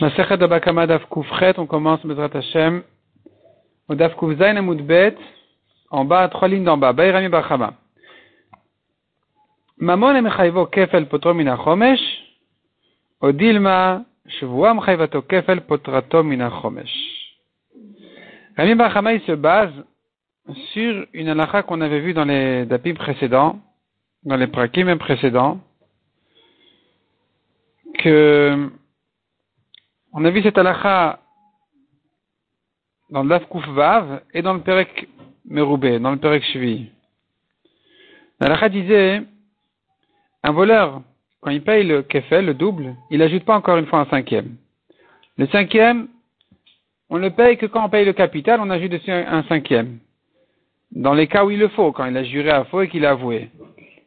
Masechet Abakama Daf Kufret, on commence Bezrat Hashem au Daf Kuf Zayin Amudbet, en bas, trois lignes d'en bas, Bayrami Bachama. Mamon emechayvo kefel potro min chomesh, odilma shvua mechayvato kefel potrato min chomesh. Rami Bachama, il se base sur une halakha qu'on avait vue dans les dapim précédents, dans les prakim précédents, que on a vu cette halakha dans Lafkouf Vav et dans le Perek Meroubé, dans le Perek Shvi. L'halakha disait, un voleur, quand il paye le kefel, le double, il n'ajoute pas encore une fois un cinquième. Le cinquième, on le paye que quand on paye le capital, on ajoute dessus un cinquième. Dans les cas où il le faut, quand il a juré à faux et qu'il a avoué.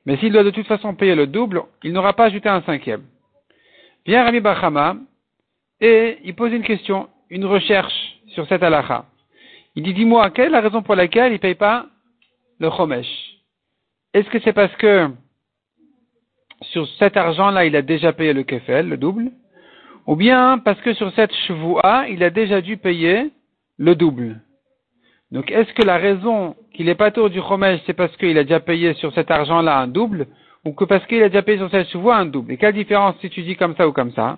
Mais s'il doit de toute façon payer le double, il n'aura pas ajouté un cinquième. Vient Rami Bachama, et il pose une question, une recherche sur cette halakha. Il dit, dis-moi, quelle est la raison pour laquelle il ne paye pas le chomesh? Est-ce que c'est parce que sur cet argent-là, il a déjà payé le kefel, le double? Ou bien parce que sur cette chevoua, il a déjà dû payer le double? Donc, est-ce que la raison qu'il n'est pas tour du chomesh, c'est parce qu'il a déjà payé sur cet argent-là un double? Ou que parce qu'il a déjà payé sur cette chevoua un double? Et quelle différence si tu dis comme ça ou comme ça?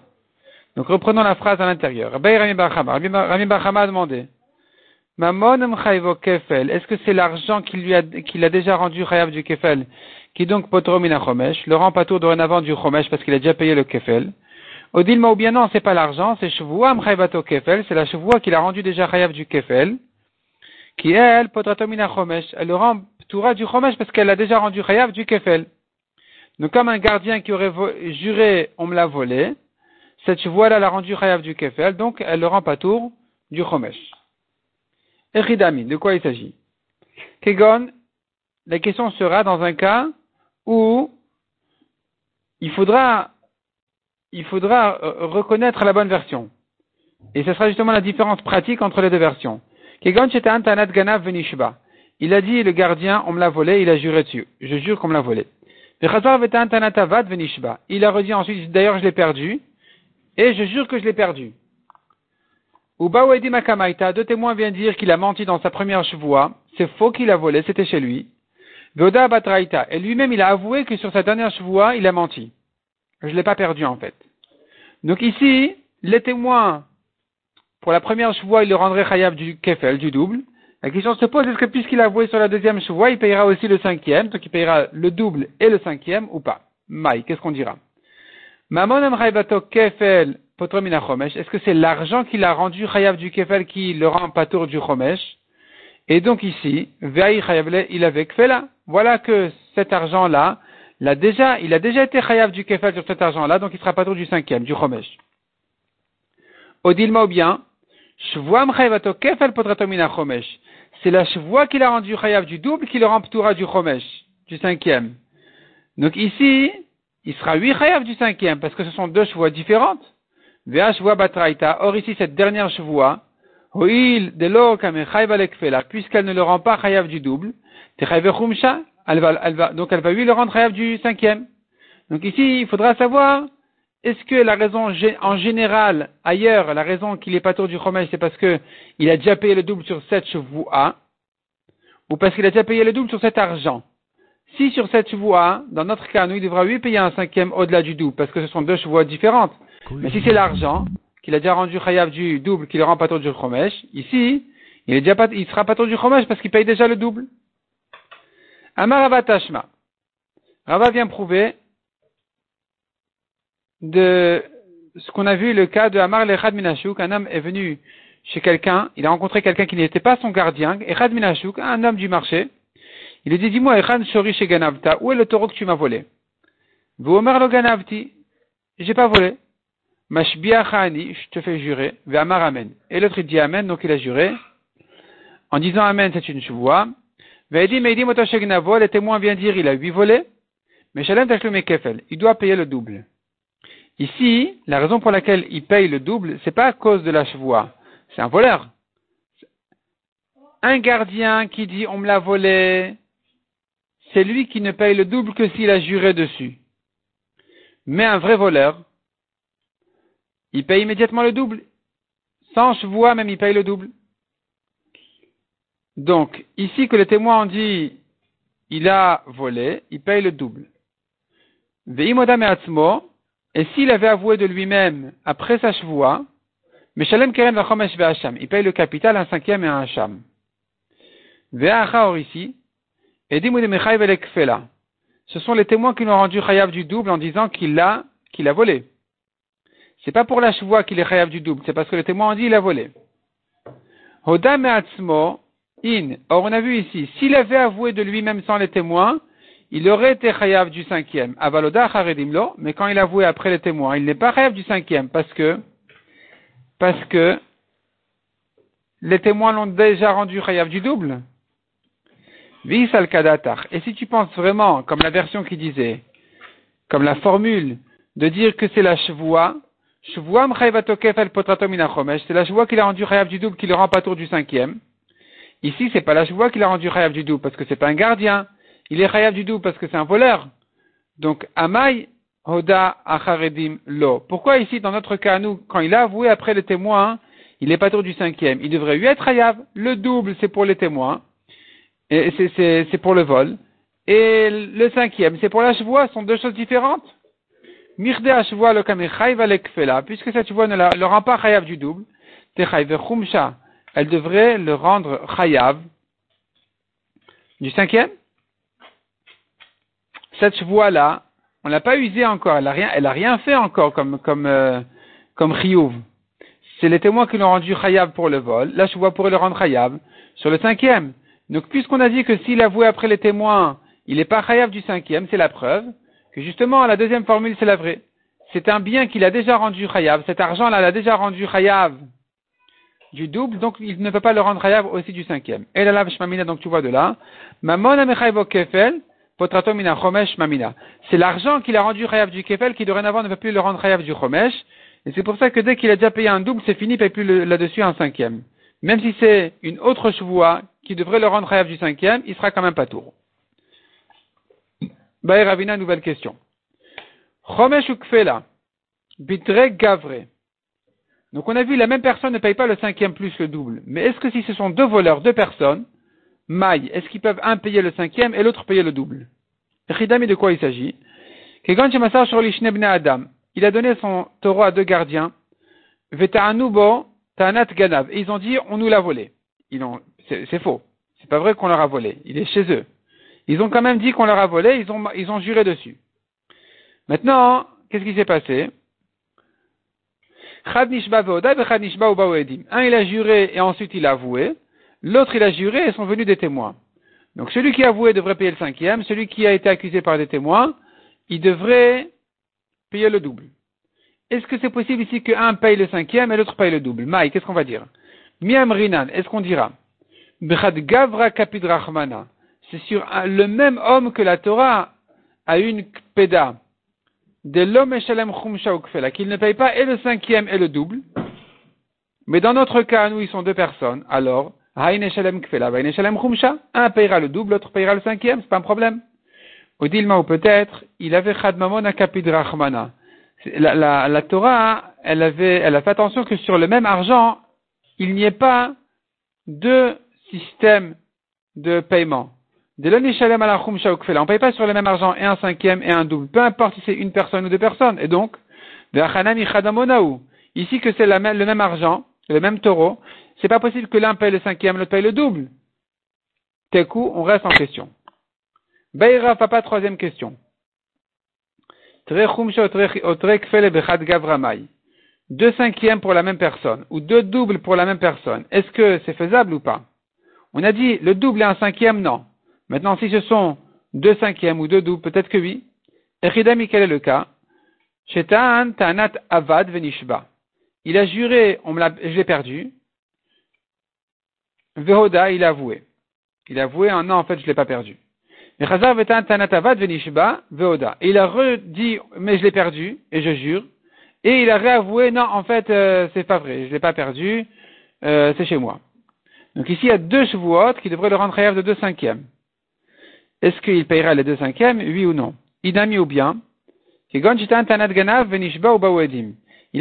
Donc reprenons la phrase à l'intérieur. Rami Bachama a demandé. Mamon kefel. Est-ce que c'est l'argent qu'il a, qu'il a déjà rendu chayav du kefel, qui donc potromina chomesh, le rend pas tour dorénavant du chomesh parce qu'il a déjà payé le kefel. Odilma ou bien non, c'est pas l'argent, c'est chevoua mchayvato kefel, c'est la chevoua qu'il a rendu déjà chayav du kefel, qui elle, potratomina chomesh, elle le rend toura du chomesh parce qu'elle a déjà rendu chayav du kefel. Donc comme un gardien qui aurait juré, on me l'a volé, cette chevoie-là l'a rendu chayav du kefel, donc elle le rend pas tour du chomesh. Echidami, de quoi il s'agit? Kegon, la question sera dans un cas où il faudra, il faudra euh, reconnaître la bonne version. Et ce sera justement la différence pratique entre les deux versions. Kegon antanat ganav venishba. Il a dit, le gardien, on me l'a volé, il a juré dessus. Je jure qu'on me l'a volé. Il a redit ensuite, d'ailleurs je l'ai perdu, et je jure que je l'ai perdu. Ubaouedi Makamaita, deux témoins viennent dire qu'il a menti dans sa première chevoie, c'est faux qu'il a volé, c'était chez lui. Voda Batraïta, et lui-même il a avoué que sur sa dernière chevoie, il a menti. Je ne l'ai pas perdu en fait. Donc ici, les témoins, pour la première chevoie, il le rendrait chayav du kefel, du double. La question se pose, est-ce que puisqu'il a avoué sur la deuxième chevoie, il payera aussi le cinquième, donc il payera le double et le cinquième ou pas? Maï, qu'est-ce qu'on dira? Kefel Est-ce que c'est l'argent qu'il a rendu chayav du kefel qui le rend patour du chomesh? Et donc ici, il avait kfela. Voilà que cet argent-là, a déjà, il a déjà été chayav du kefel sur cet argent-là, donc il sera patour du cinquième, du chomesh. Odilma ou bien, kefel chomesh. C'est la chevoie qu'il a rendu chayav du double qui le rend du chomesh, du cinquième. Donc ici, il sera huit chayav du cinquième, parce que ce sont deux chevaux différentes. Vea batraita. Or ici, cette dernière chevoie, hoil de lo puisqu'elle ne le rend pas chayav du double, elle va, va, donc elle va lui le rendre chayav du cinquième. Donc ici, il faudra savoir, est-ce que la raison en général, ailleurs, la raison qu'il est pas tour du chômage, c'est parce que il a déjà payé le double sur cette chevaux ou parce qu'il a déjà payé le double sur cet argent? Si sur cette voie, dans notre cas, nous, il devra lui payer un cinquième au-delà du double, parce que ce sont deux voies différentes. Mais si c'est l'argent, qu'il a déjà rendu chayav du double, qu'il le rend patron du chomesh, ici, il est déjà pas, il sera patron du chomesh parce qu'il paye déjà le double. Amar Tashma. Rava vient prouver de ce qu'on a vu, le cas de Amar Lechad Minashuk, un homme est venu chez quelqu'un, il a rencontré quelqu'un qui n'était pas son gardien, Echad Minashuk, un homme du marché, il lui dit, dis-moi, Echan Shori chez Ganavta, où est le taureau que tu m'as volé? Omer lo Ganavti, j'ai pas volé. Mashbia Chani, je te fais jurer, Amar Amen. Et l'autre il dit Amen, donc il a juré. En disant Amen, c'est une chevoie. Ve'edi Meidi Motashegnavo, le témoin vient dire, il a huit volés. Mais Shalem Kefel, il doit payer le double. Ici, la raison pour laquelle il paye le double, c'est pas à cause de la chevoie. C'est un voleur. Un gardien qui dit on me l'a volé, c'est lui qui ne paye le double que s'il a juré dessus. Mais un vrai voleur, il paye immédiatement le double. Sans chevois, même il paye le double. Donc, ici que le témoin en dit, il a volé, il paye le double. Et s'il avait avoué de lui-même après sa chevoie, Meshalem Keren il paye le capital, un cinquième et un hacham. Ve'acha ici, et Ce sont les témoins qui l'ont rendu chayav du double en disant qu'il l'a, qu'il a volé. C'est pas pour la chevoie qu'il est chayav du double, c'est parce que le témoin a dit il a volé. In. Or, on a vu ici, s'il avait avoué de lui-même sans les témoins, il aurait été chayav du cinquième. Avaloda charedimlo, mais quand il a avoué après les témoins, il n'est pas chayav du cinquième parce que, parce que les témoins l'ont déjà rendu chayav du double. Vis al Et si tu penses vraiment, comme la version qui disait, comme la formule, de dire que c'est la chevoie, chevoie c'est la chevoie qu'il a rendu chayav du double qui le rend pas tour du cinquième. Ici, c'est pas la chevoie qu'il a rendu chayav du double parce que c'est pas un gardien. Il est chayav du double parce que c'est un voleur. Donc, amay hoda acharedim lo. Pourquoi ici, dans notre cas, nous, quand il a avoué après les témoins, il est pas tour du cinquième. Il devrait lui être chayav. Le double, c'est pour les témoins. C'est pour le vol. Et le cinquième, c'est pour la chevoie. Ce sont deux choses différentes. Mirde chevoie le le puisque cette chevoie ne le rend pas chayav du double. chumsha elle devrait le rendre chayav du cinquième? Cette voie-là, on l'a pas usée encore, elle a rien, rien fait encore comme comme euh, C'est les témoins qui l'ont rendu chayav pour le vol. Là, je vois pourrait le rendre chayav sur le cinquième. Donc, puisqu'on a dit que s'il avouait après les témoins, il n'est pas chayav du cinquième, c'est la preuve que justement la deuxième formule c'est la vraie. C'est un bien qu'il a déjà rendu chayav. Cet argent-là, l'a déjà rendu chayav du double, donc il ne peut pas le rendre chayav aussi du cinquième. Et la shmamina, donc tu vois de là. kefel, chomesh mamina. C'est l'argent qu'il a rendu chayav du kefel qui dorénavant ne peut plus le rendre chayav du chomesh. Et c'est pour ça que dès qu'il a déjà payé un double, c'est fini, il paye plus là-dessus un cinquième. Même si c'est une autre chevoie qui devrait le rendre chayav du cinquième, il sera quand même pas tour. Baï Ravina, nouvelle question. Chomesh ou kfela, bitre gavre. Donc on a vu la même personne ne paye pas le cinquième plus le double. Mais est-ce que si ce sont deux voleurs, deux personnes, maille, est-ce qu'ils peuvent un payer le cinquième et l'autre payer le double? Ridami de quoi il s'agit? Il a donné son taureau à deux gardiens. Tanat ganav. Et ils ont dit, on nous l'a volé. c'est, faux. C'est pas vrai qu'on leur a volé. Il est chez eux. Ils ont quand même dit qu'on leur a volé, ils ont, ils ont juré dessus. Maintenant, qu'est-ce qui s'est passé? Un, il a juré et ensuite il a avoué. L'autre, il a juré et sont venus des témoins. Donc celui qui a avoué devrait payer le cinquième. Celui qui a été accusé par des témoins, il devrait payer le double. Est-ce que c'est possible ici qu'un paye le cinquième et l'autre paye le double? Maï, qu'est-ce qu'on va dire? Miam Rinan, est-ce qu'on dira Gavra C'est sur le même homme que la Torah a une peda de l'homme qu'il ne paye pas et le cinquième et le double. Mais dans notre cas, nous, ils sont deux personnes. Alors, un payera le double, l'autre payera le cinquième, c'est pas un problème. Ou Dilma, ou peut-être, il avait chadmamon à Rahmana. La, la, la Torah, elle avait, elle a fait attention que sur le même argent, il n'y ait pas deux systèmes de paiement. On ne paye pas sur le même argent et un cinquième et un double, peu importe si c'est une personne ou deux personnes. Et donc, ici que c'est le même argent, le même taureau, c'est pas possible que l'un paye le cinquième, l'autre paye le double. coup, on reste en question. Beira, papa, troisième question. Deux cinquièmes pour la même personne, ou deux doubles pour la même personne. Est-ce que c'est faisable ou pas? On a dit le double et un cinquième, non. Maintenant, si ce sont deux cinquièmes ou deux doubles, peut-être que oui. Echidami, quel est le cas? Tanat avad venishba. Il a juré, on me l'a, je l'ai perdu. Vehoda, il a avoué. Il a avoué, non, en fait, je l'ai pas perdu. Vehoda. il a redit, mais je l'ai perdu, et je jure. Et il a réavoué, non, en fait, euh, c'est pas vrai, je l'ai pas perdu, euh, c'est chez moi. Donc ici, il y a deux chevaux qui devraient le rendre de deux cinquièmes. Est-ce qu'il payera les deux cinquièmes Oui ou non? Idami ou bien Il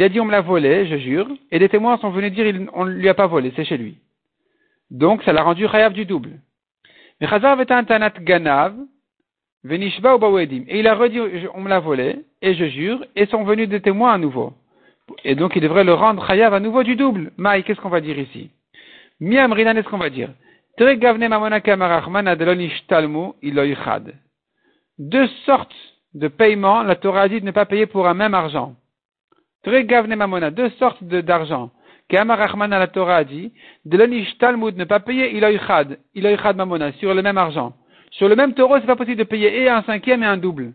a dit on me l'a volé, je jure, et des témoins sont venus dire on ne lui a pas volé, c'est chez lui. Donc ça l'a rendu chayav du double. Et il a redit on me l'a volé, et je jure, et sont venus des témoins à nouveau. Et donc il devrait le rendre chayav à nouveau du double. Maï, qu'est-ce qu'on va dire ici? Miamrinan, qu'est-ce qu'on va dire? Deux sortes de paiements, la Torah dit de ne pas payer pour un même argent. Deux sortes d'argent. Kamarachman la Torah a dit, de Talmud ne pas payer iloichad, iloichad mamona, sur le même argent. Sur le même taureau, c'est pas possible de payer et un cinquième et un double.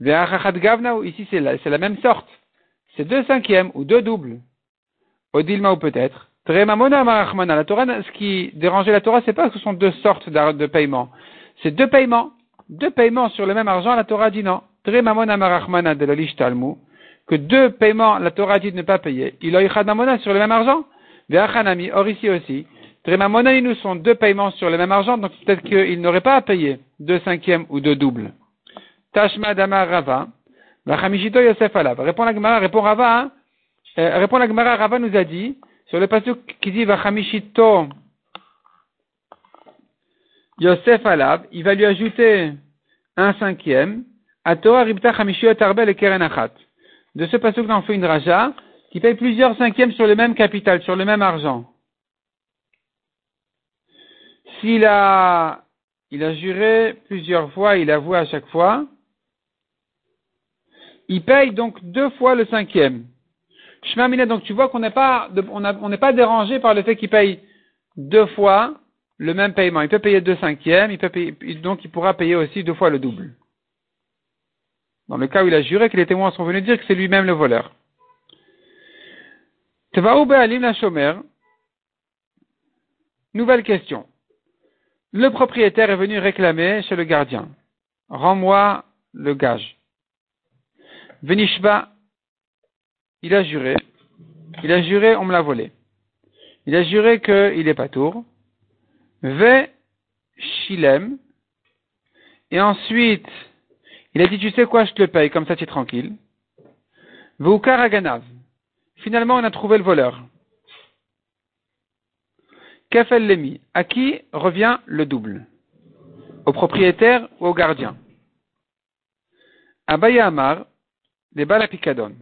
Ici, c'est la, la, même sorte. C'est deux cinquièmes ou deux doubles. Odilma ou peut-être. La Torah, ce qui dérangeait la Torah, c'est pas que ce sont deux sortes de paiements. C'est deux paiements. Deux paiements sur le même argent, la Torah dit non. Que deux paiements, la Torah dit de ne pas payer. Il a mamona sur le même argent? Or ici aussi. Tremamona, nous sont deux paiements sur le même argent, donc peut-être qu'il n'aurait pas à payer deux cinquièmes ou deux doubles. Tashma Damar Rava. Yosef Alav. Répond la Gemara, répond Rava, hein. euh, répond la Gemara, Rava nous a dit, sur le passage qui dit Vachamishito Yosef Alab, il va lui ajouter un cinquième, Torah Ribta Chamishiot Arbel et Keren Achat. De ce passage, on fait une raja qui paye plusieurs cinquièmes sur le même capital, sur le même argent. S'il a, il a juré plusieurs fois, il avoue à chaque fois, il paye donc deux fois le cinquième. Shmamina, donc tu vois qu'on n'est pas, on n'est pas dérangé par le fait qu'il paye deux fois le même paiement. Il peut payer deux cinquièmes, il peut payer, donc il pourra payer aussi deux fois le double. Dans le cas où il a juré que les témoins sont venus dire que c'est lui-même le voleur. Nouvelle question. Le propriétaire est venu réclamer chez le gardien. Rends-moi le gage. Venishba il a juré, il a juré, on me l'a volé. Il a juré qu'il est pas tour. Ve Shilem. Et ensuite, il a dit, tu sais quoi, je te le paye, comme ça tu es tranquille. Veukar Aganav. Finalement, on a trouvé le voleur. Kafel Lemi. À qui revient le double? Au propriétaire ou au gardien? Abaya Amar, des Balapikadon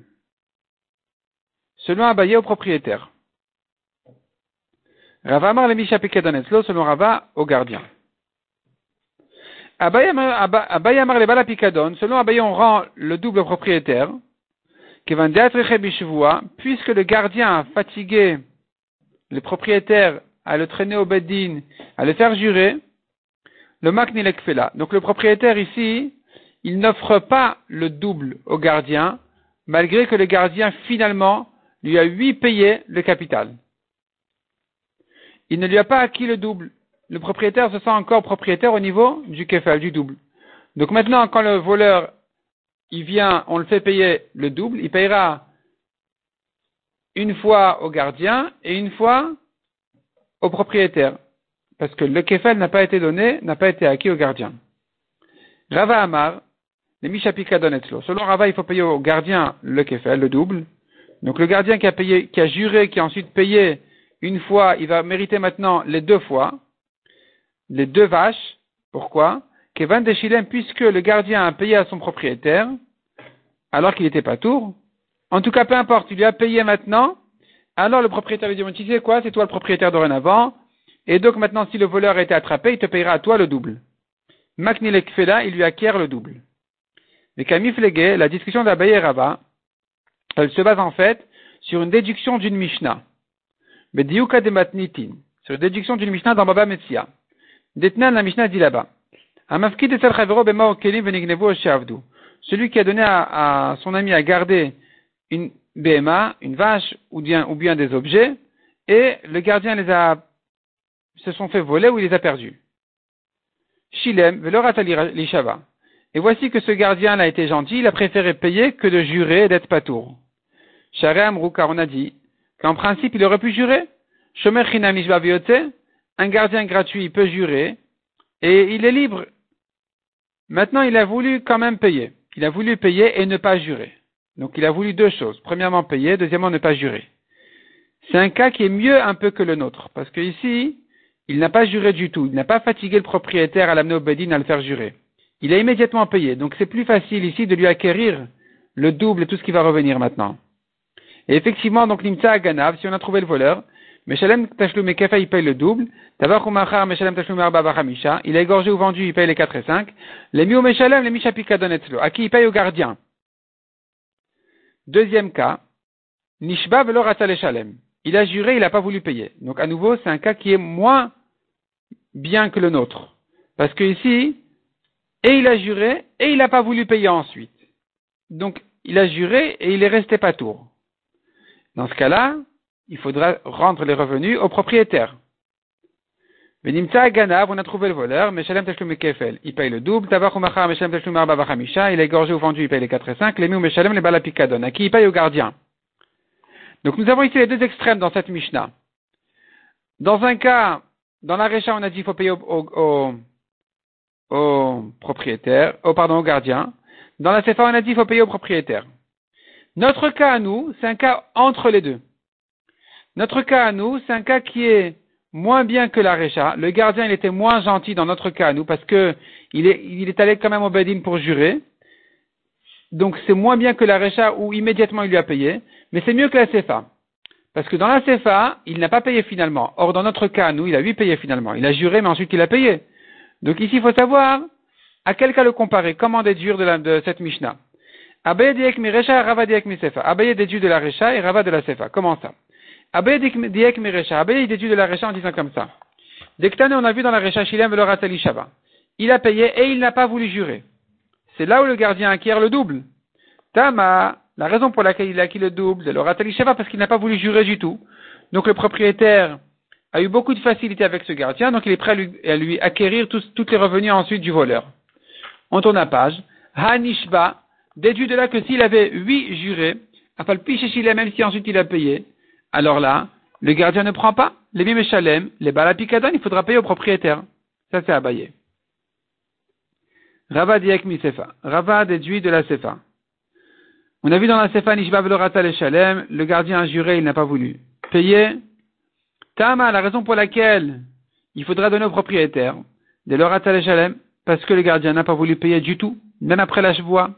selon Abaye au propriétaire. Rava Amar le Misha selon Rava au gardien. Abaye Amar le Bala selon Abaye on rend le double propriétaire, puisque le gardien a fatigué le propriétaire à le traîner au beddin, à le faire jurer, le maknilek fait là. Donc le propriétaire ici, il n'offre pas le double au gardien, malgré que le gardien finalement lui a huit payé le capital. Il ne lui a pas acquis le double. Le propriétaire se sent encore propriétaire au niveau du kefal, du double. Donc maintenant, quand le voleur, il vient, on le fait payer le double, il payera une fois au gardien et une fois au propriétaire. Parce que le kefal n'a pas été donné, n'a pas été acquis au gardien. Rava Amar, les Mishapika Donetzlo. Selon Rava, il faut payer au gardien le kefal, le double, donc le gardien qui a payé, qui a juré, qui a ensuite payé une fois, il va mériter maintenant les deux fois, les deux vaches. Pourquoi? Kevin Chilem, puisque le gardien a payé à son propriétaire, alors qu'il n'était pas tour. En tout cas, peu importe, il lui a payé maintenant. Alors le propriétaire lui dit, tu sais quoi, c'est toi le propriétaire dorénavant. Et donc maintenant, si le voleur a été attrapé, il te payera à toi le double. Maknilek Fela, il lui acquiert le double. Mais Camille la discussion d'Abaye Rava, elle se base en fait sur une déduction d'une Mishnah. Bediuka de Matnitin. Sur une déduction d'une Mishnah dans Baba Metsia. Détenant la Mishnah dit là-bas. Celui qui a donné à, son ami à garder une BMA, une vache ou bien, ou bien des objets, et le gardien les a, se sont fait voler ou il les a perdus. Shilem. Et voici que ce gardien a été gentil, il a préféré payer que de jurer et d'être patour. Sharem car on a dit qu'en principe il aurait pu jurer. Shomer un gardien gratuit peut jurer et il est libre. Maintenant il a voulu quand même payer. Il a voulu payer et ne pas jurer. Donc il a voulu deux choses. Premièrement, payer. Deuxièmement, ne pas jurer. C'est un cas qui est mieux un peu que le nôtre. Parce que ici, il n'a pas juré du tout. Il n'a pas fatigué le propriétaire à l'amener au Bedin à le faire jurer. Il a immédiatement payé. Donc c'est plus facile ici de lui acquérir le double et tout ce qui va revenir maintenant. Et effectivement, donc Nimtsa Ganav, si on a trouvé le voleur, Meshalem Tashlum Kefa, il paye le double. Machar, Meshalem Tashlum Hamisha. Il a égorgé ou vendu, il paye les 4 et 5. Les Miu Meshalem, les Misha Pikadonetzlo. À qui il paye au gardien? Deuxième cas. Nishba Velorata Shalem. Il a juré, il n'a pas voulu payer. Donc à nouveau, c'est un cas qui est moins bien que le nôtre. Parce que ici, et il a juré, et il n'a pas voulu payer ensuite. Donc, il a juré et il est resté pas tour. Dans ce cas-là, il faudra rendre les revenus au propriétaire. Venimta Ganav, on a trouvé le voleur, Meshalem Tashlum Kefel, il paye le double, Tabachumacha, Meshalem Tashlum Arba il a égorgé ou vendu, il paye les 4 et 5, les Miu Meshalem, les Balapikadon, à qui il paye au gardien. Donc nous avons ici les deux extrêmes dans cette Mishnah. Dans un cas, dans la Récha, on a dit qu'il faut payer au, au, propriétaire, au, pardon, au gardien. Dans la Sefa, on a dit qu'il faut payer au propriétaire. Notre cas à nous, c'est un cas entre les deux. Notre cas à nous, c'est un cas qui est moins bien que la Récha. Le gardien, il était moins gentil dans notre cas à nous parce que il est, allé quand même au Bedin pour jurer. Donc c'est moins bien que la Récha où immédiatement il lui a payé. Mais c'est mieux que la CFA. Parce que dans la CFA, il n'a pas payé finalement. Or, dans notre cas, nous, il a lui payé finalement. Il a juré, mais ensuite il a payé. Donc ici, il faut savoir à quel cas le comparer. Comment déduire de, cette Mishnah? Abaye mi Recha, Rava mi. Abaye déduit de la Recha et Rava de la Sefa. Comment ça? Abaye diek mi Recha. Abaye déduit de la Recha en disant comme ça. Dektane, on a vu dans la Recha Shilem le Shava. Il a payé et il n'a pas voulu jurer. C'est là où le gardien acquiert le double. Tama, la raison pour laquelle il a acquis le double, c'est le Sheva parce qu'il n'a pas voulu jurer du tout. Donc le propriétaire a eu beaucoup de facilité avec ce gardien, donc il est prêt à lui, acquérir tous, toutes les revenus ensuite du voleur. On tourne la page. Hanishba, déduit de là que s'il avait huit jurés, même si ensuite il a payé, alors là, le gardien ne prend pas les bimeshalem, les balapikadon, il faudra payer au propriétaire. Ça c'est abayé. Rava diek sefa. Rava déduit de la sefa. On a vu dans la Sefa Nishba le Shalem, le gardien a juré, il n'a pas voulu payer. Tama, la raison pour laquelle il faudra donner au propriétaire de l'Oratal Shalem, parce que le gardien n'a pas voulu payer du tout, même après la chevoie.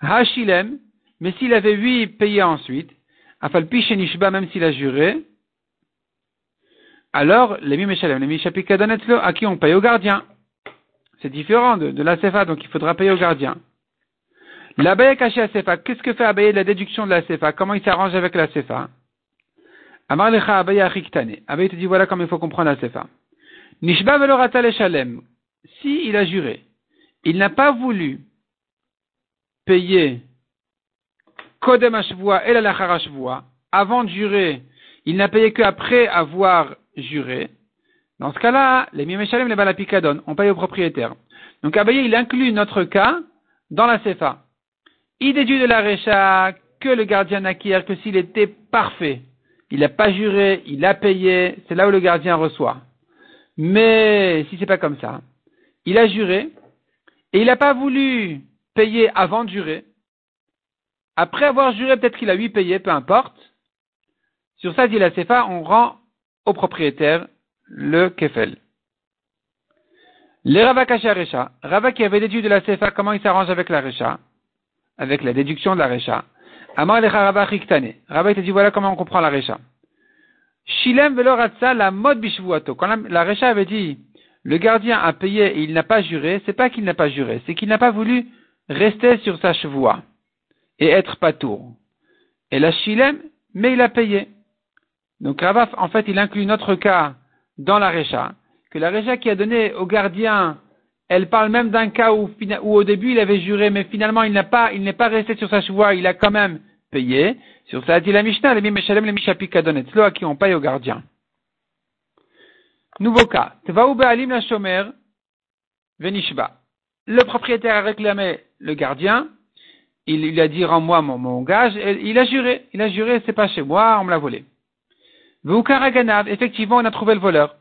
Hashilem, mais s'il avait huit payé ensuite, Afalpi Nishba, même s'il a juré, alors, les Mimeshalem, les Mishapikadonetlo, à qui on paye au gardien. C'est différent de, la Sefa, donc il faudra payer au gardien. L'abeille caché à Sefa. Qu'est-ce que fait Abaye de la déduction de la Sefa? Comment il s'arrange avec la Sefa? Amar lecha Abaye achiktane. Abaye te dit voilà comment il faut comprendre la Sefa. Nishba velorata shalem. Si il a juré, il n'a pas voulu payer Kodem la Lachar avant de jurer, il n'a payé qu'après avoir juré. Dans ce cas-là, les Mimeshalem, les Balapikadon, on paye au propriétaire. Donc Abaye, il inclut notre cas dans la Sefa. Il déduit de la récha que le gardien n'acquiert que s'il était parfait. Il n'a pas juré, il a payé, c'est là où le gardien reçoit. Mais si c'est pas comme ça, il a juré et il n'a pas voulu payer avant de jurer. Après avoir juré, peut-être qu'il a lui payé, peu importe. Sur ça, dit la CFA, on rend au propriétaire le kefel. Les Rava Recha, Rava qui avait déduit de la CFA comment il s'arrange avec la Recha, avec la déduction de la Recha. Amar lecha Rabba Riktane. Rabba te dit voilà comment on comprend la Recha. Shilem veloratza la mode bishvuato. Quand la Recha avait dit le gardien a payé et il n'a pas juré, c'est pas qu'il n'a pas juré, c'est qu'il n'a pas voulu rester sur sa chevoie et être patour. Et la Shilem, mais il a payé. Donc Rabba, en fait, il inclut notre cas dans la Recha, que la Recha qui a donné au gardien elle parle même d'un cas où, au début il avait juré, mais finalement il n'est pas resté sur sa chevoie, il a quand même payé. Sur ça dit la Mishnah, les Mimeshalem, les Mishapikadonetlo, à qui on paye au gardien. Nouveau cas. La. Le propriétaire a réclamé le gardien, il lui a dit rends-moi mon, gage, il a juré, il a juré, c'est pas chez moi, on me l'a volé. Karaganav, effectivement on a trouvé le voleur.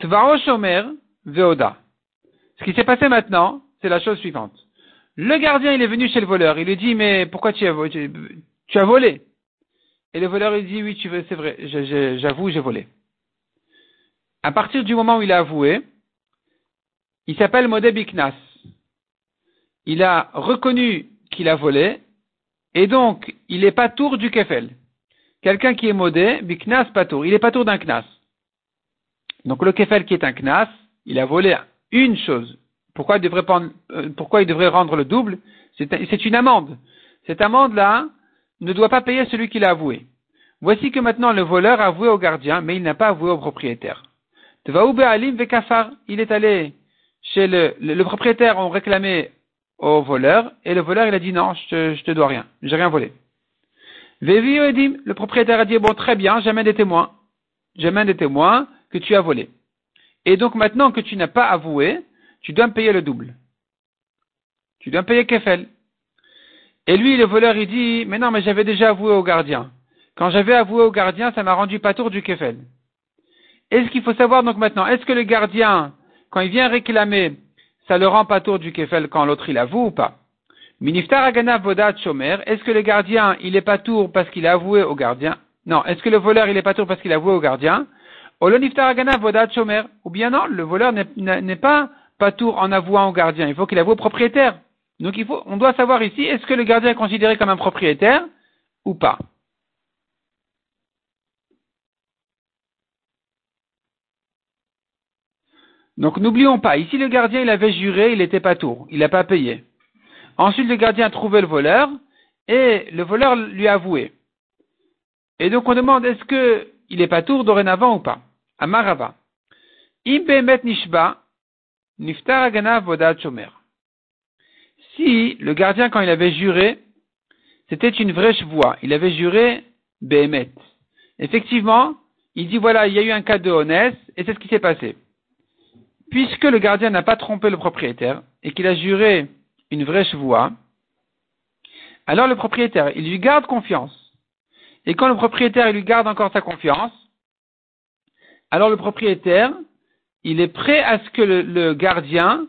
Tvao Shomer, Veoda. Ce qui s'est passé maintenant, c'est la chose suivante. Le gardien, il est venu chez le voleur. Il lui dit, mais pourquoi tu as, tu as volé? Et le voleur, il dit, oui, c'est vrai, j'avoue, j'ai volé. À partir du moment où il a avoué, il s'appelle Modé Biknas. Il a reconnu qu'il a volé, et donc, il n'est pas tour du kefel. Quelqu'un qui est modé, Biknas pas tour. Il est pas tour d'un knas. Donc, le kefel qui est un knas, il a volé une chose. Pourquoi il devrait, euh, pourquoi il devrait rendre le double? C'est une amende. Cette amende-là ne doit pas payer celui qui l'a avoué. Voici que maintenant le voleur a avoué au gardien, mais il n'a pas avoué au propriétaire. Il est allé chez le, le, propriétaire, on réclamé au voleur, et le voleur il a dit non, je je te dois rien, j'ai rien volé. le propriétaire a dit bon très bien, j'amène des témoins, j'amène des témoins que tu as volé. Et donc maintenant que tu n'as pas avoué, tu dois me payer le double. Tu dois me payer Kefel. Et lui, le voleur, il dit, mais non, mais j'avais déjà avoué au gardien. Quand j'avais avoué au gardien, ça m'a rendu pas tour du Kefel. est ce qu'il faut savoir donc maintenant, est-ce que le gardien, quand il vient réclamer, ça le rend pas tour du Kefel quand l'autre il avoue ou pas? Miniftar Agana Vodat est-ce que le gardien, il est pas tour parce qu'il a avoué au gardien? Non, est-ce que le voleur, il est pas tour parce qu'il a avoué au gardien? Ou bien non, le voleur n'est pas pas tour en avouant au gardien, il faut qu'il avoue au propriétaire. Donc il faut, on doit savoir ici, est-ce que le gardien est considéré comme un propriétaire ou pas? Donc n'oublions pas, ici le gardien il avait juré, il n'était pas tour, il n'a pas payé. Ensuite le gardien a trouvé le voleur et le voleur lui a avoué. Et donc on demande est-ce qu'il n'est pas tour dorénavant ou pas? Amarava. nishba, niftar Si le gardien, quand il avait juré, c'était une vraie voix, il avait juré Behemet. Effectivement, il dit voilà, il y a eu un cas de honnête, et c'est ce qui s'est passé. Puisque le gardien n'a pas trompé le propriétaire, et qu'il a juré une vraie voix, alors le propriétaire, il lui garde confiance. Et quand le propriétaire il lui garde encore sa confiance, alors le propriétaire, il est prêt à ce que le, gardien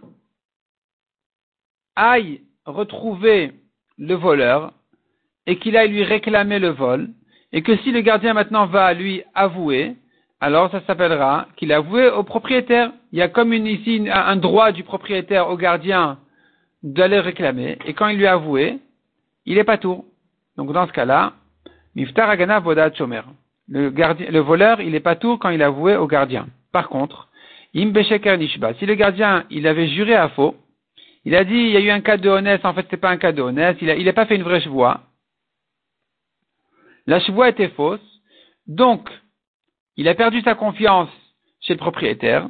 aille retrouver le voleur et qu'il aille lui réclamer le vol, et que si le gardien maintenant va lui avouer, alors ça s'appellera qu'il a avoué au propriétaire. Il y a comme une, ici un droit du propriétaire au gardien d'aller réclamer, et quand il lui a avoué, il est pas tout. Donc dans ce cas-là, Miftar Agana Vodat. Le, gardien, le voleur, il n'est pas tout quand il a avoué au gardien. Par contre, Nishba, si le gardien, il avait juré à faux, il a dit, il y a eu un cas de honnête, en fait, c'est pas un cas de honnête, il n'a pas fait une vraie chevoie. La chevoie était fausse, donc, il a perdu sa confiance chez le propriétaire.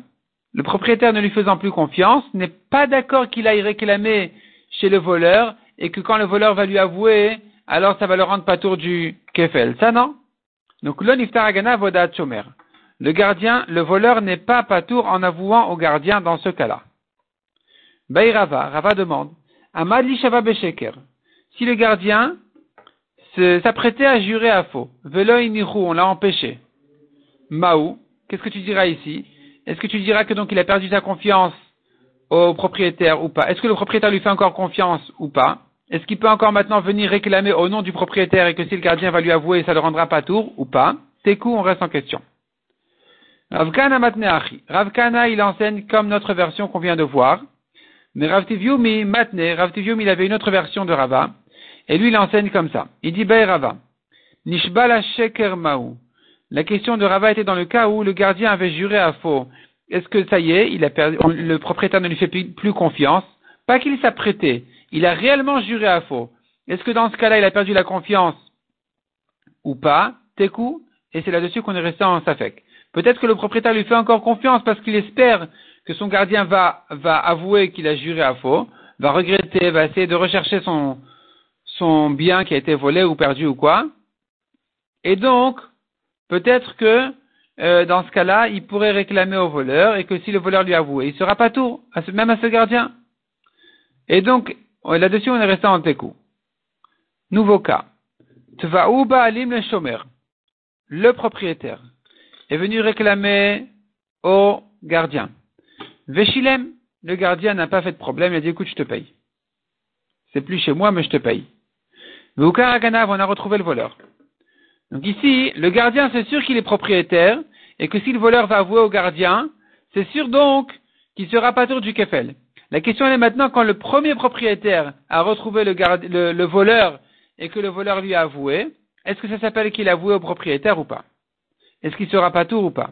Le propriétaire ne lui faisant plus confiance, n'est pas d'accord qu'il aille réclamer chez le voleur, et que quand le voleur va lui avouer, alors ça va le rendre pas tour du kefel. Ça non? Donc, le niftar agana vodat chomer. Le gardien, le voleur n'est pas patour en avouant au gardien dans ce cas-là. Bayrava, Rava demande, Amad shava besheker. Si le gardien s'apprêtait à jurer à faux, velo on l'a empêché. Maou, qu'est-ce que tu diras ici? Est-ce que tu diras que donc il a perdu sa confiance au propriétaire ou pas? Est-ce que le propriétaire lui fait encore confiance ou pas? Est-ce qu'il peut encore maintenant venir réclamer au nom du propriétaire et que si le gardien va lui avouer, ça ne le rendra pas tour ou pas? Tekou, on reste en question. Ravkana matneachi. Ravkana, il enseigne comme notre version qu'on vient de voir. Mais Ravtiviumi matne, Ravtiviumi, il avait une autre version de Rava. Et lui, il enseigne comme ça. Il dit Bay Rava. Nishbala sheker maou. La question de Rava était dans le cas où le gardien avait juré à faux. Est-ce que ça y est, il a perdu, le propriétaire ne lui fait plus confiance? Pas qu'il s'apprêtait il a réellement juré à faux. Est-ce que dans ce cas-là, il a perdu la confiance? Ou pas? Tekou, et c'est là-dessus qu'on est resté en Safek. Peut-être que le propriétaire lui fait encore confiance parce qu'il espère que son gardien va, va avouer qu'il a juré à faux, va regretter, va essayer de rechercher son, son bien qui a été volé ou perdu ou quoi. Et donc, peut-être que euh, dans ce cas-là, il pourrait réclamer au voleur et que si le voleur lui avoue, il sera pas tout, même à ce gardien. Et donc, Là-dessus, on est resté en tekou. Nouveau cas. Tva'uba alim le shomer. Le propriétaire est venu réclamer au gardien. Veshilem, le gardien n'a pas fait de problème, il a dit écoute, je te paye. c'est plus chez moi, mais je te paye. Ganav, on a retrouvé le voleur. Donc ici, le gardien, c'est sûr qu'il est propriétaire, et que si le voleur va avouer au gardien, c'est sûr donc qu'il sera pas tour du kefel. La question est maintenant quand le premier propriétaire a retrouvé le, voleur et que le voleur lui a avoué, est-ce que ça s'appelle qu'il a avoué au propriétaire ou pas? Est-ce qu'il sera pas tour ou pas?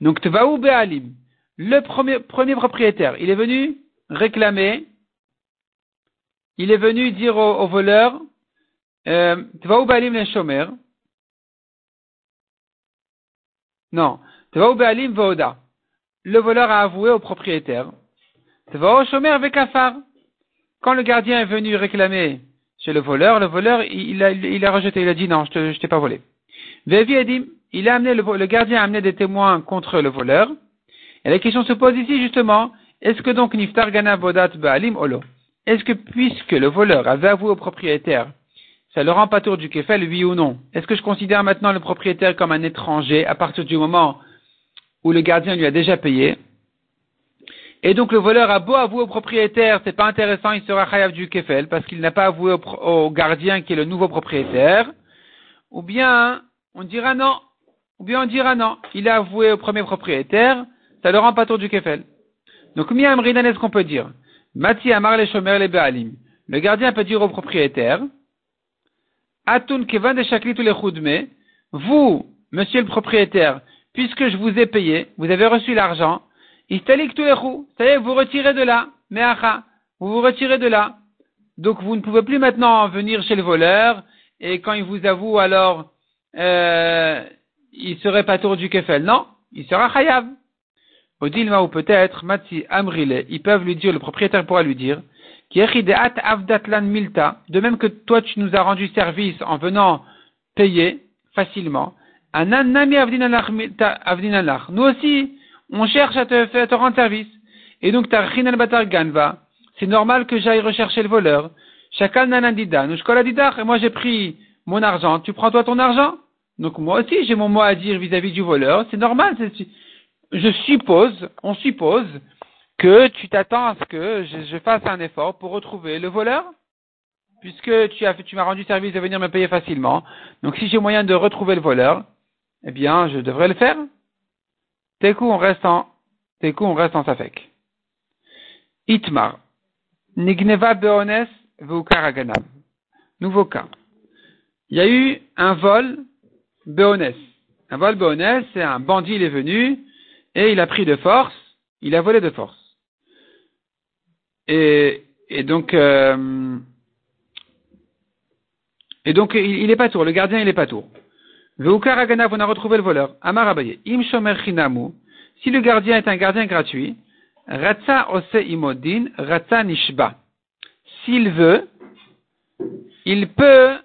Donc Tvaou Be'alim, le premier, propriétaire, il est venu réclamer, il est venu dire au, voleur, euh, Tvaou Be'alim le shomer, non, Tvaou Be'alim Voda, le voleur a avoué au propriétaire, avec Quand le gardien est venu réclamer chez le voleur, le voleur, il a, rejeté, il a dit non, je ne t'ai pas volé. il a amené, le, gardien a amené des témoins contre le voleur. Et la question se pose ici justement, est-ce que donc Niftar Gana Bodat Baalim Olo Est-ce que puisque le voleur avait avoué au propriétaire, ça le rend pas tour du kefel, oui ou non Est-ce que je considère maintenant le propriétaire comme un étranger à partir du moment où le gardien lui a déjà payé et donc le voleur a beau avouer au propriétaire, c'est pas intéressant, il sera chayav du kefel parce qu'il n'a pas avoué au, gardien qui est le nouveau propriétaire. Ou bien on dira non, ou bien on dira non, il a avoué au premier propriétaire, ça ne rend pas tour du kefel. Donc mi amrinan est-ce qu'on peut dire? Mati amar le shomer le be'alim. Le gardien peut dire au propriétaire, atun kevan de vous, monsieur le propriétaire, puisque je vous ai payé, vous avez reçu l'argent, Istalik roues. Ça y est, vous retirez de là. Meacha. Vous vous retirez de là. Donc vous ne pouvez plus maintenant venir chez le voleur et quand il vous avoue alors euh, il serait pas tour du kefel. Non, il sera chayav. Odilma ou peut-être Matsi Amrile, ils peuvent lui dire, le propriétaire pourra lui dire, de même que toi tu nous as rendu service en venant payer facilement. Nous aussi, on cherche à te, rendre service. Et donc. C'est normal que j'aille rechercher le voleur. Chacun nanandida. Et moi, j'ai pris mon argent. Tu prends toi ton argent? Donc, moi aussi, j'ai mon mot à dire vis-à-vis du voleur. C'est normal. Je suppose, on suppose que tu t'attends à ce que je, fasse un effort pour retrouver le voleur. Puisque tu as, tu m'as rendu service de venir me payer facilement. Donc, si j'ai moyen de retrouver le voleur, eh bien, je devrais le faire. Teku, on reste en, Teku, on reste en Safek. Itmar. Nigneva Beones Veukaraganab. Nouveau cas. Il y a eu un vol Beones. Un vol Beones, c'est un bandit, il est venu, et il a pris de force, il a volé de force. Et, donc, euh, et donc, il, n'est pas tour, le gardien, il n'est pas tour. Veukar on a retrouvé le voleur. Amar Abaye. Im chinamu. Si le gardien est un gardien gratuit, Ratsa ose imodin, Ratsa nishba. S'il veut, il peut,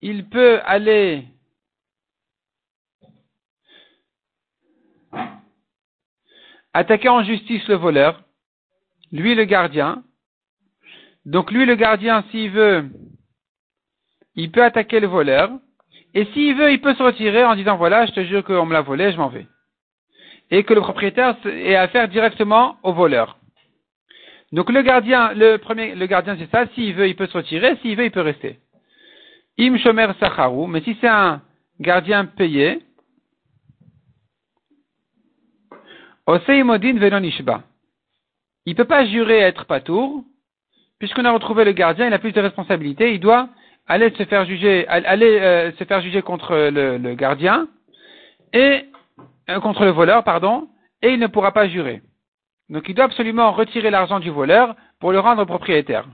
il peut aller attaquer en justice le voleur, lui le gardien. Donc lui le gardien, s'il veut, il peut attaquer le voleur, et s'il veut, il peut se retirer en disant voilà, je te jure qu'on me l'a volé, je m'en vais. Et que le propriétaire ait affaire directement au voleur. Donc le gardien, le premier, le gardien c'est ça, s'il veut, il peut se retirer, s'il veut, il peut rester. Im shomer mais si c'est un gardien payé, oseimodin. Il peut pas jurer être patour, puisqu'on a retrouvé le gardien, il a plus de responsabilités, il doit allait se faire juger, euh, se faire juger contre le, gardien et euh, contre le voleur, pardon, et il ne pourra pas jurer. Donc il doit absolument retirer l'argent du voleur pour le rendre propriétaire.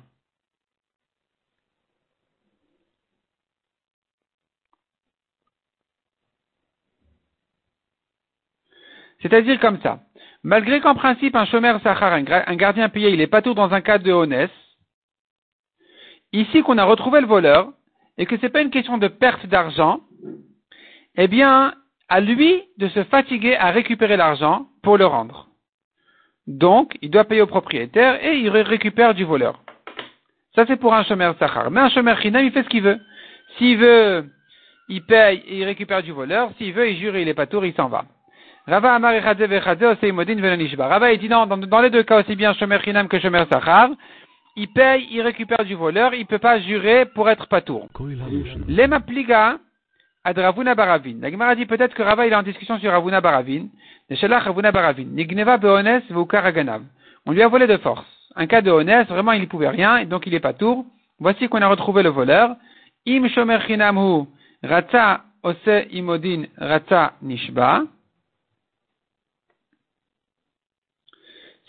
C'est-à-dire comme ça. Malgré qu'en principe un chômeur sahar, un gardien payé, il n'est pas tout dans un cas de honnête, ici qu'on a retrouvé le voleur et que ce n'est pas une question de perte d'argent, eh bien, à lui de se fatiguer à récupérer l'argent pour le rendre. Donc, il doit payer au propriétaire et il récupère du voleur. Ça, c'est pour un chômeur sahar. Mais un chômeur chinam, il fait ce qu'il veut. S'il veut, il paye et il récupère du voleur. S'il veut, il jure et il est pas tour, il s'en va. Rava Amar. Rava il dit non, dans, dans, les deux cas, aussi bien Shomer Chinam que Shomer Sachar, il paye, il récupère du voleur, il ne peut pas jurer pour être patour. Lema Pliga, ad Ravuna Baravin. La Gemara dit peut-être que Rava il est en discussion sur Ravuna Baravin. Ravuna Baravin. Nigneva Beones Vukar On lui a volé de force. Un cas de honnête, vraiment il ne pouvait rien, et donc il est patour. Voici qu'on a retrouvé le voleur. Im Shomer Chinam Hu, Ratza Ose Imodin Ratza Nishba.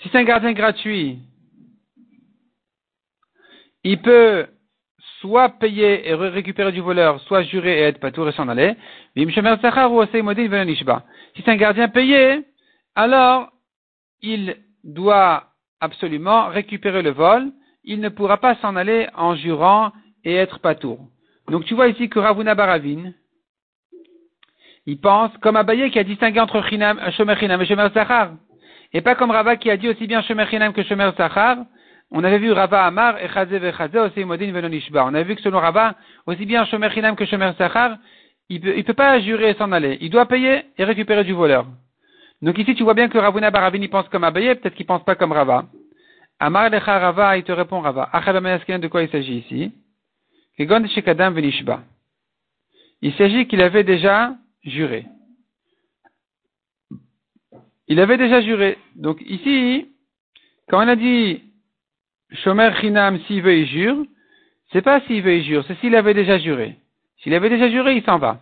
Si c'est un gardien gratuit, il peut soit payer et récupérer du voleur, soit jurer et être patour et s'en aller. Si c'est un gardien payé, alors il doit absolument récupérer le vol. Il ne pourra pas s'en aller en jurant et être patour. Donc tu vois ici que Ravuna Baravin, il pense, comme Abaye qui a distingué entre Shomer Chinam et Shomer Sachar. Et pas comme Rava qui a dit aussi bien Shomer Chinam que Shomer Sachar. On avait vu Rava Amar et Chazé Vechaze aussi Modin Venonishba. On avait vu que selon Rava, aussi bien Shomer Chinam que Shomer Sachar, il peut, il peut pas jurer et s'en aller. Il doit payer et récupérer du voleur. Donc ici, tu vois bien que Ravuna Baravin, il pense comme Abaye, peut-être qu'il pense pas comme Rava. Amar Lecha Rava, il te répond Rava. de quoi il s'agit ici? Il s'agit qu'il avait déjà juré. Il avait déjà juré. Donc ici, quand on a dit Shomer Chinam, s'il veut, il jure, c'est pas s'il veut, il jure, c'est s'il avait déjà juré. S'il avait déjà juré, il s'en va.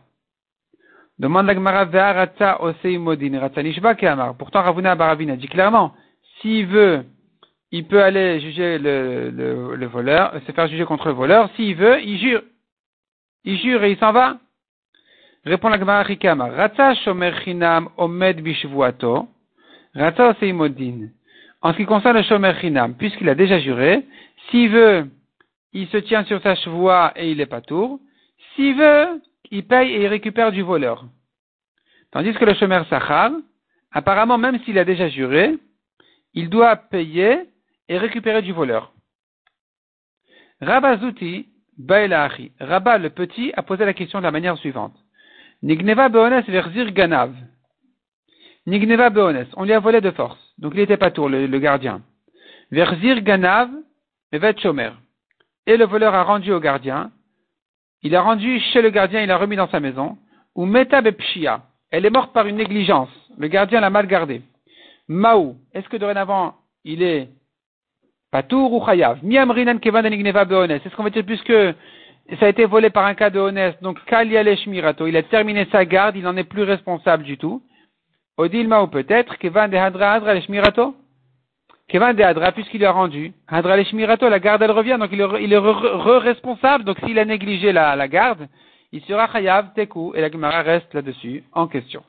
Demande la Gemara Ratza Osei Modin, Ratza Nishba Keamar. Pourtant, Ravuna Baravin a dit clairement, s'il veut, il peut aller juger le, le, le voleur, se faire juger contre le voleur. S'il veut, il jure. Il jure et il s'en va. Répond la Gemara. Ratza Shomer Chinam Omed Bishvuato. Ratza Osei Modin. En ce qui concerne le Shomer Chinam, puisqu'il a déjà juré, s'il veut, il se tient sur sa chevoie et il est pas tour. S'il veut, il paye et il récupère du voleur. Tandis que le Shomer Sachar, apparemment, même s'il a déjà juré, il doit payer et récupérer du voleur. Rabazuti, Baelachi. Rabba le petit a posé la question de la manière suivante. Nigneva Beones verzir Ganav. Nigneva Beones, on lui a volé de force. Donc il n'était pas tour, le, gardien. Verzir Ganav, Evet Shomer. Et le voleur a rendu au gardien. Il a rendu chez le gardien, il l'a remis dans sa maison. Ou Meta Bepshia. Elle est morte par une négligence. Le gardien l'a mal gardée. Maou. Est-ce que dorénavant, il est Patour ou Chayav? Miamrinan Kevan Beones. Est-ce qu'on va dire puisque ça a été volé par un cas de honnête, donc Kaliale Shmirato, il a terminé sa garde, il n'en est plus responsable du tout. Odilma ou peut-être, Kevan de Hadra Hadra le Shmirato. De Hadra, puisqu'il a rendu. Hadra le la garde elle revient, donc il est, il re-responsable, donc s'il a négligé la, la garde, il sera Chayav, Teku, et la Gemara reste là-dessus, en question.